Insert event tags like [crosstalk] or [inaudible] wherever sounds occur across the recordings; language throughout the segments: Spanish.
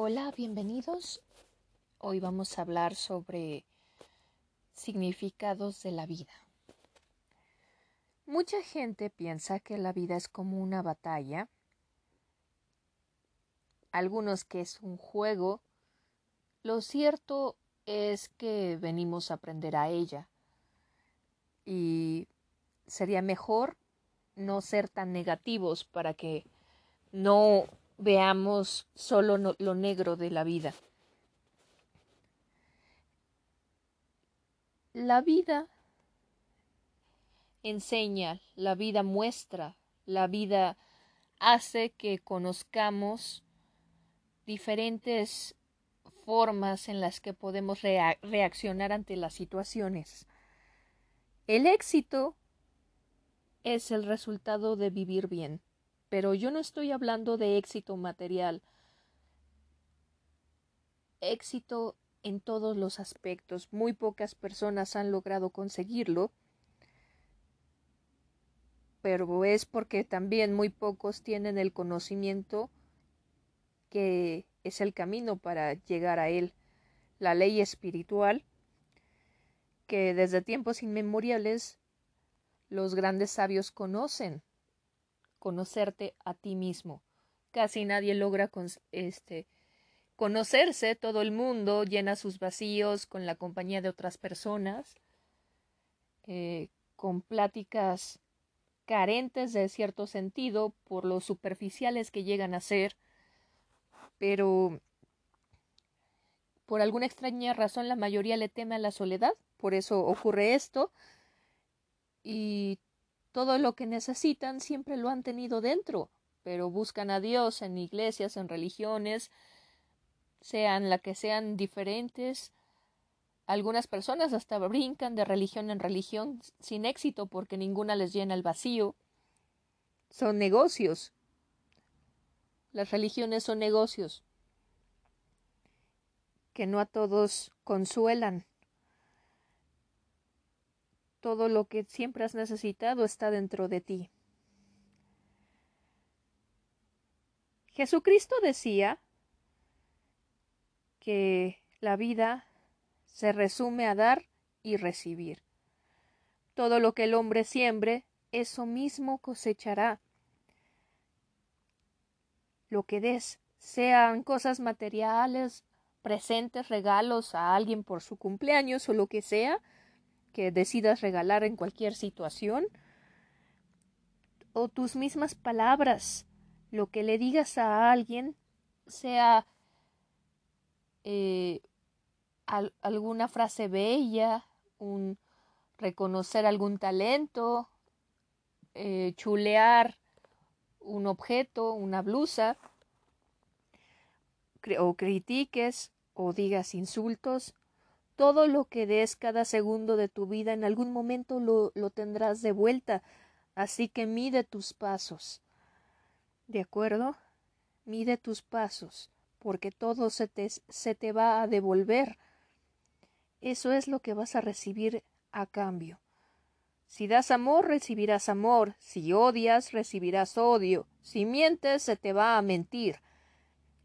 Hola, bienvenidos. Hoy vamos a hablar sobre significados de la vida. Mucha gente piensa que la vida es como una batalla, algunos que es un juego. Lo cierto es que venimos a aprender a ella y sería mejor no ser tan negativos para que no veamos solo lo negro de la vida. La vida enseña, la vida muestra, la vida hace que conozcamos diferentes formas en las que podemos reaccionar ante las situaciones. El éxito es el resultado de vivir bien. Pero yo no estoy hablando de éxito material, éxito en todos los aspectos. Muy pocas personas han logrado conseguirlo, pero es porque también muy pocos tienen el conocimiento que es el camino para llegar a él, la ley espiritual, que desde tiempos inmemoriales los grandes sabios conocen conocerte a ti mismo. Casi nadie logra este, conocerse, todo el mundo llena sus vacíos con la compañía de otras personas, eh, con pláticas carentes de cierto sentido por lo superficiales que llegan a ser, pero por alguna extraña razón la mayoría le teme a la soledad, por eso ocurre esto, y todo lo que necesitan siempre lo han tenido dentro, pero buscan a Dios en iglesias, en religiones, sean la que sean diferentes. Algunas personas hasta brincan de religión en religión sin éxito porque ninguna les llena el vacío. Son negocios. Las religiones son negocios que no a todos consuelan todo lo que siempre has necesitado está dentro de ti. Jesucristo decía que la vida se resume a dar y recibir. Todo lo que el hombre siembre, eso mismo cosechará. Lo que des, sean cosas materiales, presentes, regalos a alguien por su cumpleaños o lo que sea, que decidas regalar en cualquier situación, o tus mismas palabras, lo que le digas a alguien, sea eh, alguna frase bella, un reconocer algún talento, eh, chulear un objeto, una blusa, o critiques o digas insultos, todo lo que des cada segundo de tu vida en algún momento lo, lo tendrás de vuelta, así que mide tus pasos. ¿De acuerdo? Mide tus pasos, porque todo se te, se te va a devolver. Eso es lo que vas a recibir a cambio. Si das amor, recibirás amor. Si odias, recibirás odio. Si mientes, se te va a mentir.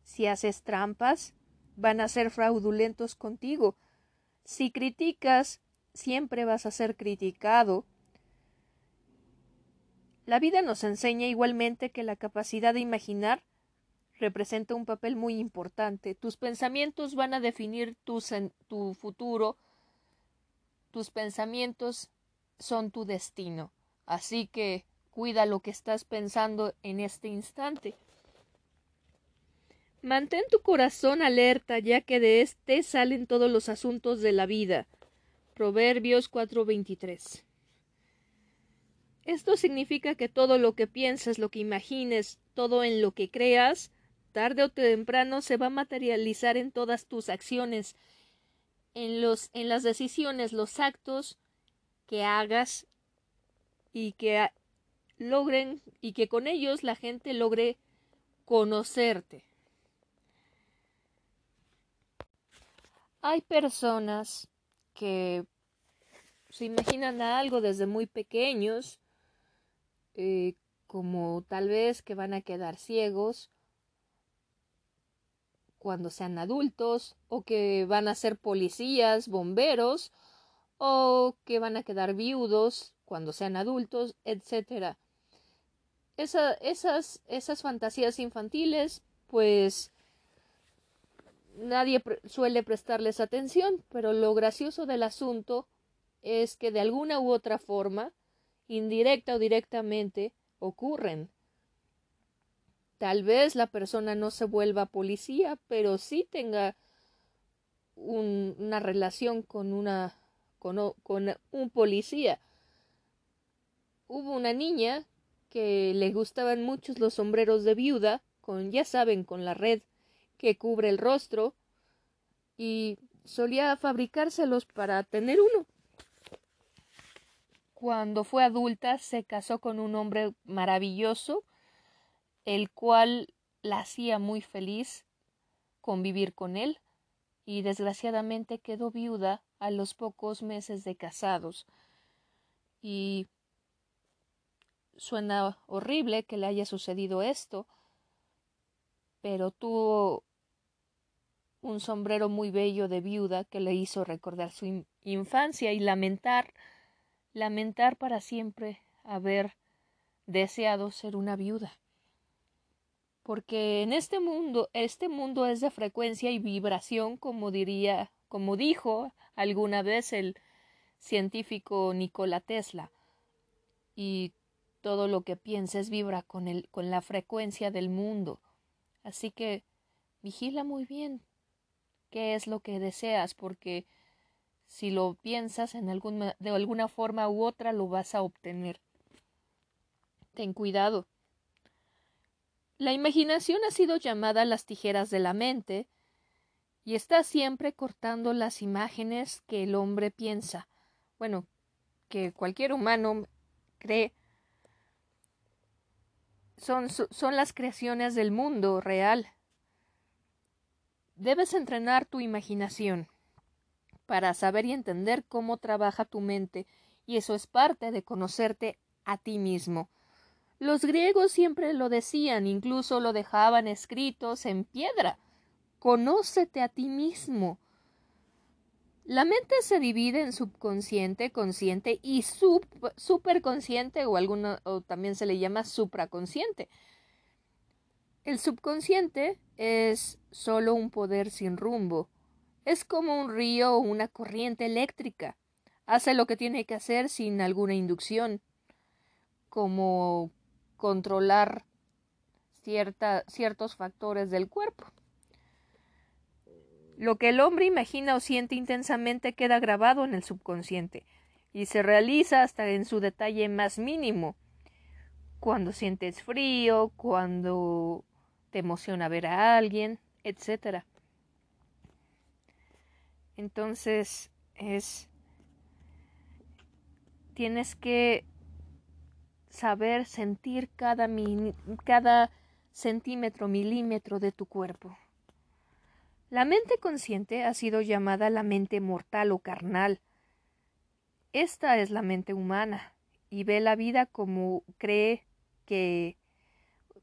Si haces trampas, van a ser fraudulentos contigo. Si criticas, siempre vas a ser criticado. La vida nos enseña igualmente que la capacidad de imaginar representa un papel muy importante. Tus pensamientos van a definir tu, tu futuro. Tus pensamientos son tu destino. Así que cuida lo que estás pensando en este instante. Mantén tu corazón alerta, ya que de éste salen todos los asuntos de la vida. Proverbios 4:23. Esto significa que todo lo que pienses, lo que imagines, todo en lo que creas, tarde o temprano se va a materializar en todas tus acciones, en los en las decisiones, los actos que hagas y que logren y que con ellos la gente logre conocerte. Hay personas que se imaginan algo desde muy pequeños, eh, como tal vez que van a quedar ciegos cuando sean adultos, o que van a ser policías, bomberos, o que van a quedar viudos cuando sean adultos, etc. esas, esas fantasías infantiles, pues nadie suele prestarles atención, pero lo gracioso del asunto es que de alguna u otra forma, indirecta o directamente, ocurren. Tal vez la persona no se vuelva policía, pero sí tenga una relación con una con, con un policía. Hubo una niña que le gustaban muchos los sombreros de viuda, con ya saben, con la red que cubre el rostro, y solía fabricárselos para tener uno. Cuando fue adulta se casó con un hombre maravilloso, el cual la hacía muy feliz convivir con él, y desgraciadamente quedó viuda a los pocos meses de casados. Y suena horrible que le haya sucedido esto, pero tuvo un sombrero muy bello de viuda que le hizo recordar su infancia y lamentar, lamentar para siempre haber deseado ser una viuda. Porque en este mundo, este mundo es de frecuencia y vibración, como diría, como dijo alguna vez el científico Nikola Tesla. Y todo lo que pienses vibra con el, con la frecuencia del mundo. Así que vigila muy bien qué es lo que deseas, porque si lo piensas en de alguna forma u otra lo vas a obtener. Ten cuidado. La imaginación ha sido llamada las tijeras de la mente y está siempre cortando las imágenes que el hombre piensa, bueno, que cualquier humano cree. Son, son las creaciones del mundo real. Debes entrenar tu imaginación para saber y entender cómo trabaja tu mente, y eso es parte de conocerte a ti mismo. Los griegos siempre lo decían, incluso lo dejaban escritos en piedra. Conócete a ti mismo. La mente se divide en subconsciente, consciente y superconsciente o, alguna, o también se le llama supraconsciente. El subconsciente es solo un poder sin rumbo. Es como un río o una corriente eléctrica. Hace lo que tiene que hacer sin alguna inducción, como controlar ciertos factores del cuerpo. Lo que el hombre imagina o siente intensamente queda grabado en el subconsciente y se realiza hasta en su detalle más mínimo. Cuando sientes frío, cuando te emociona ver a alguien, etcétera. Entonces es tienes que saber sentir cada, cada centímetro, milímetro de tu cuerpo. La mente consciente ha sido llamada la mente mortal o carnal. Esta es la mente humana y ve la vida como cree que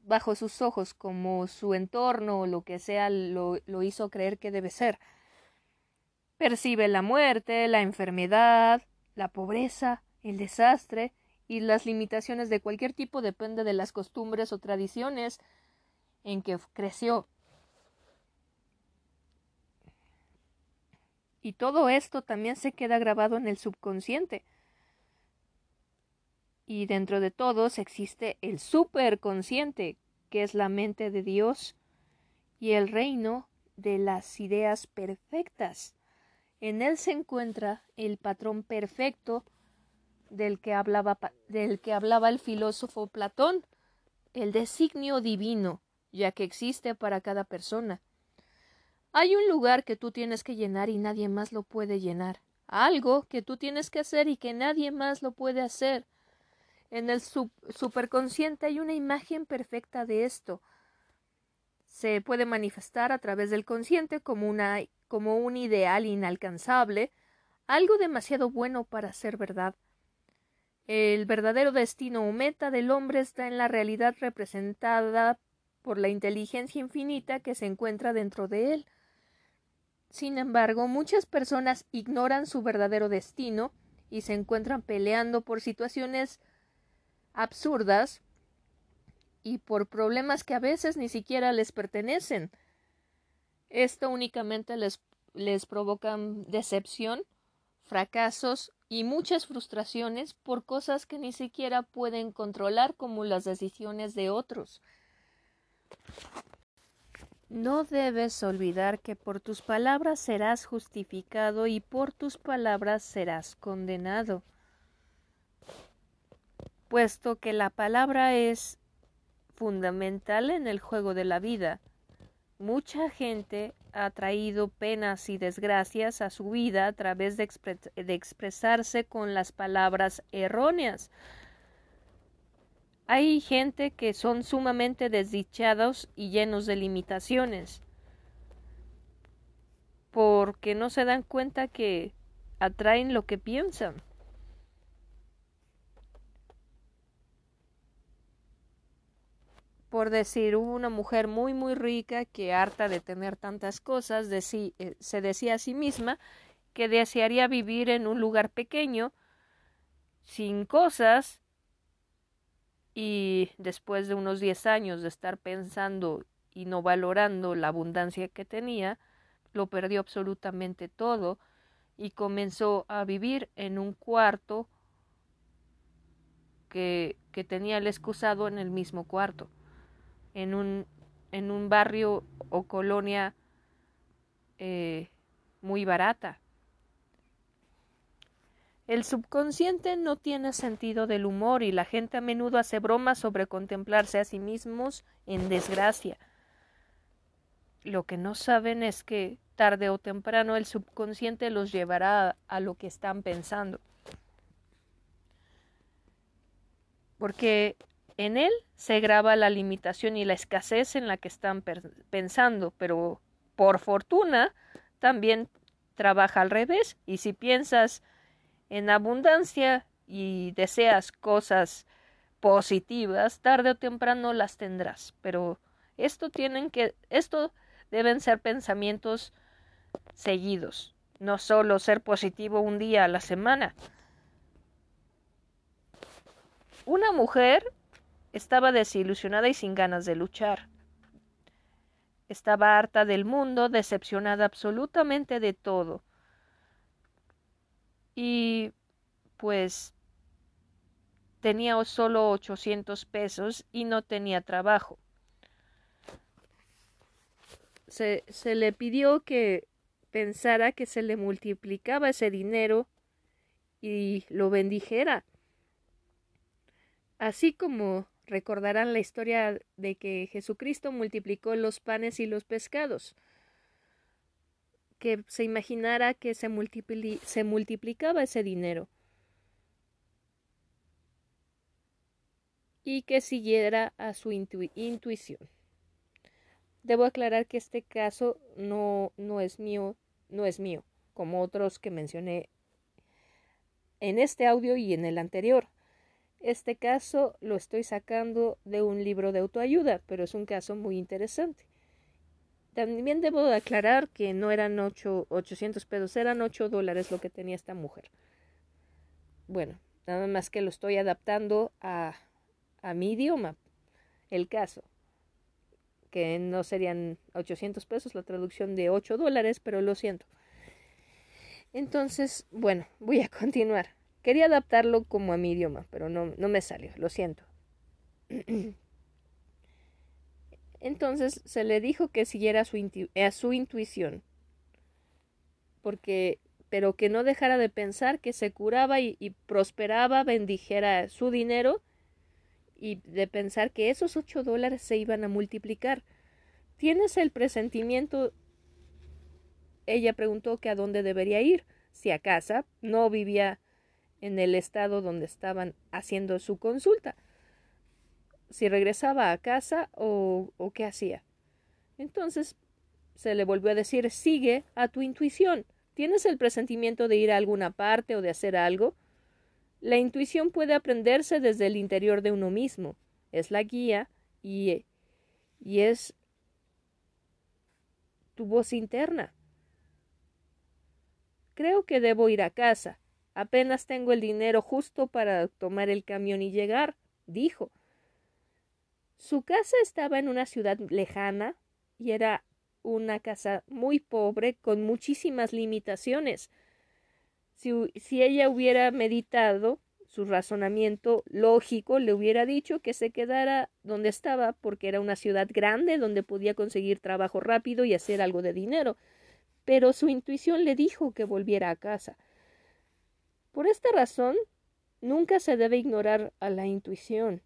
bajo sus ojos como su entorno o lo que sea lo, lo hizo creer que debe ser. Percibe la muerte, la enfermedad, la pobreza, el desastre y las limitaciones de cualquier tipo depende de las costumbres o tradiciones en que creció. Y todo esto también se queda grabado en el subconsciente y dentro de todos existe el superconsciente, que es la mente de Dios, y el reino de las ideas perfectas. En él se encuentra el patrón perfecto del que hablaba, del que hablaba el filósofo Platón, el designio divino, ya que existe para cada persona. Hay un lugar que tú tienes que llenar y nadie más lo puede llenar. Algo que tú tienes que hacer y que nadie más lo puede hacer. En el superconsciente hay una imagen perfecta de esto. Se puede manifestar a través del consciente como, una, como un ideal inalcanzable, algo demasiado bueno para ser verdad. El verdadero destino o meta del hombre está en la realidad representada por la inteligencia infinita que se encuentra dentro de él. Sin embargo, muchas personas ignoran su verdadero destino y se encuentran peleando por situaciones absurdas y por problemas que a veces ni siquiera les pertenecen. Esto únicamente les, les provoca decepción, fracasos y muchas frustraciones por cosas que ni siquiera pueden controlar como las decisiones de otros. No debes olvidar que por tus palabras serás justificado y por tus palabras serás condenado, puesto que la palabra es fundamental en el juego de la vida. Mucha gente ha traído penas y desgracias a su vida a través de, expresarse con las palabras erróneas. Hay gente que son sumamente desdichados y llenos de limitaciones, porque no se dan cuenta que atraen lo que piensan. Por decir, hubo una mujer muy, muy rica que, harta de tener tantas cosas, eh, se decía a sí misma que desearía vivir en un lugar pequeño, sin cosas, y después de unos diez años de estar pensando y no valorando la abundancia que tenía, lo perdió absolutamente todo y comenzó a vivir en un cuarto que, que tenía el excusado en el mismo cuarto en un, en un barrio o colonia eh, muy barata. El subconsciente no tiene sentido del humor y la gente a menudo hace bromas sobre contemplarse a sí mismos en desgracia. Lo que no saben es que tarde o temprano el subconsciente los llevará a lo que están pensando. Porque en él se graba la limitación y la escasez en la que están pensando, pero por fortuna también trabaja al revés y si piensas en abundancia y deseas cosas positivas, tarde o temprano las tendrás, pero esto tienen que esto deben ser pensamientos seguidos, no solo ser positivo un día a la semana. Una mujer estaba desilusionada y sin ganas de luchar. Estaba harta del mundo, decepcionada absolutamente de todo. Y pues tenía solo ochocientos pesos y no tenía trabajo. Se, se le pidió que pensara que se le multiplicaba ese dinero y lo bendijera. Así como recordarán la historia de que Jesucristo multiplicó los panes y los pescados, que se imaginara que se, se multiplicaba ese dinero y que siguiera a su intuición. Debo aclarar que este caso no, no es mío, no es mío, como otros que mencioné en este audio y en el anterior. Este caso lo estoy sacando de un libro de autoayuda, pero es un caso muy interesante. También debo aclarar que no eran ocho, 800 pesos, eran 8 dólares lo que tenía esta mujer. Bueno, nada más que lo estoy adaptando a, a mi idioma, el caso, que no serían 800 pesos la traducción de 8 dólares, pero lo siento. Entonces, bueno, voy a continuar. Quería adaptarlo como a mi idioma, pero no, no me salió, lo siento. [clears throat] Entonces se le dijo que siguiera a su intuición, porque, pero que no dejara de pensar que se curaba y, y, prosperaba, bendijera su dinero y de pensar que esos ocho dólares se iban a multiplicar. ¿Tienes el presentimiento? Ella preguntó que a dónde debería ir, si a casa, no vivía en el estado donde estaban haciendo su consulta. Si regresaba a casa o, qué hacía. Entonces se le volvió a decir sigue a tu intuición. ¿Tienes el presentimiento de ir a alguna parte o de hacer algo? La intuición puede aprenderse desde el interior de uno mismo. Es la guía y, y es tu voz interna. Creo que debo ir a casa. Apenas tengo el dinero justo para tomar el camión y llegar, dijo. Su casa estaba en una ciudad lejana y era una casa muy pobre con muchísimas limitaciones. Si, ella hubiera meditado su razonamiento lógico, le hubiera dicho que se quedara donde estaba porque era una ciudad grande donde podía conseguir trabajo rápido y hacer algo de dinero. Pero su intuición le dijo que volviera a casa. Por esta razón, nunca se debe ignorar a la intuición.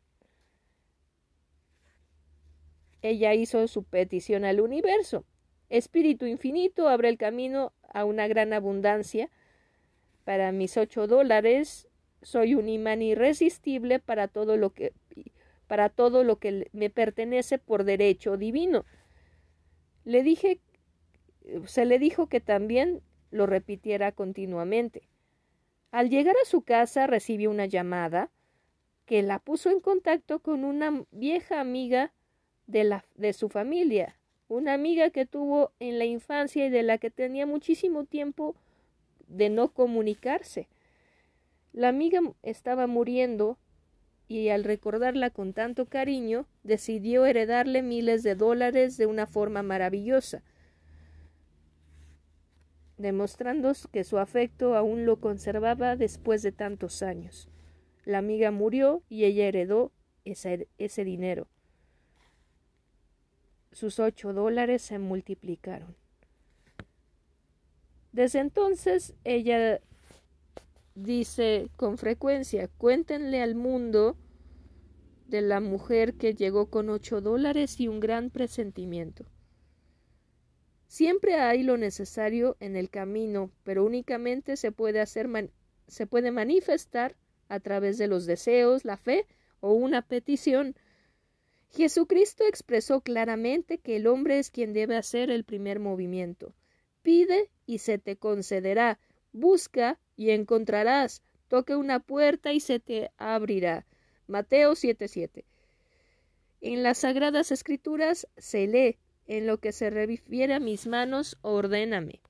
Ella hizo su petición al universo. Espíritu infinito, abre el camino a una gran abundancia. Para mis ocho dólares, soy un imán irresistible para todo lo que para todo lo que me pertenece por derecho divino. Le dije se le dijo que también lo repitiera continuamente. Al llegar a su casa recibió una llamada que la puso en contacto con una vieja amiga de, la, de su familia, una amiga que tuvo en la infancia y de la que tenía muchísimo tiempo de no comunicarse. La amiga estaba muriendo y al recordarla con tanto cariño decidió heredarle miles de dólares de una forma maravillosa, demostrando que su afecto aún lo conservaba después de tantos años. La amiga murió y ella heredó ese, ese dinero sus ocho dólares se multiplicaron. Desde entonces ella dice con frecuencia, cuéntenle al mundo de la mujer que llegó con ocho dólares y un gran presentimiento. Siempre hay lo necesario en el camino, pero únicamente se puede hacer se puede manifestar a través de los deseos, la fe o una petición Jesucristo expresó claramente que el hombre es quien debe hacer el primer movimiento. Pide y se te concederá. Busca y encontrarás. Toque una puerta y se te abrirá. Mateo 7:7. En las sagradas escrituras se lee, en lo que se refiere a mis manos, ordéname.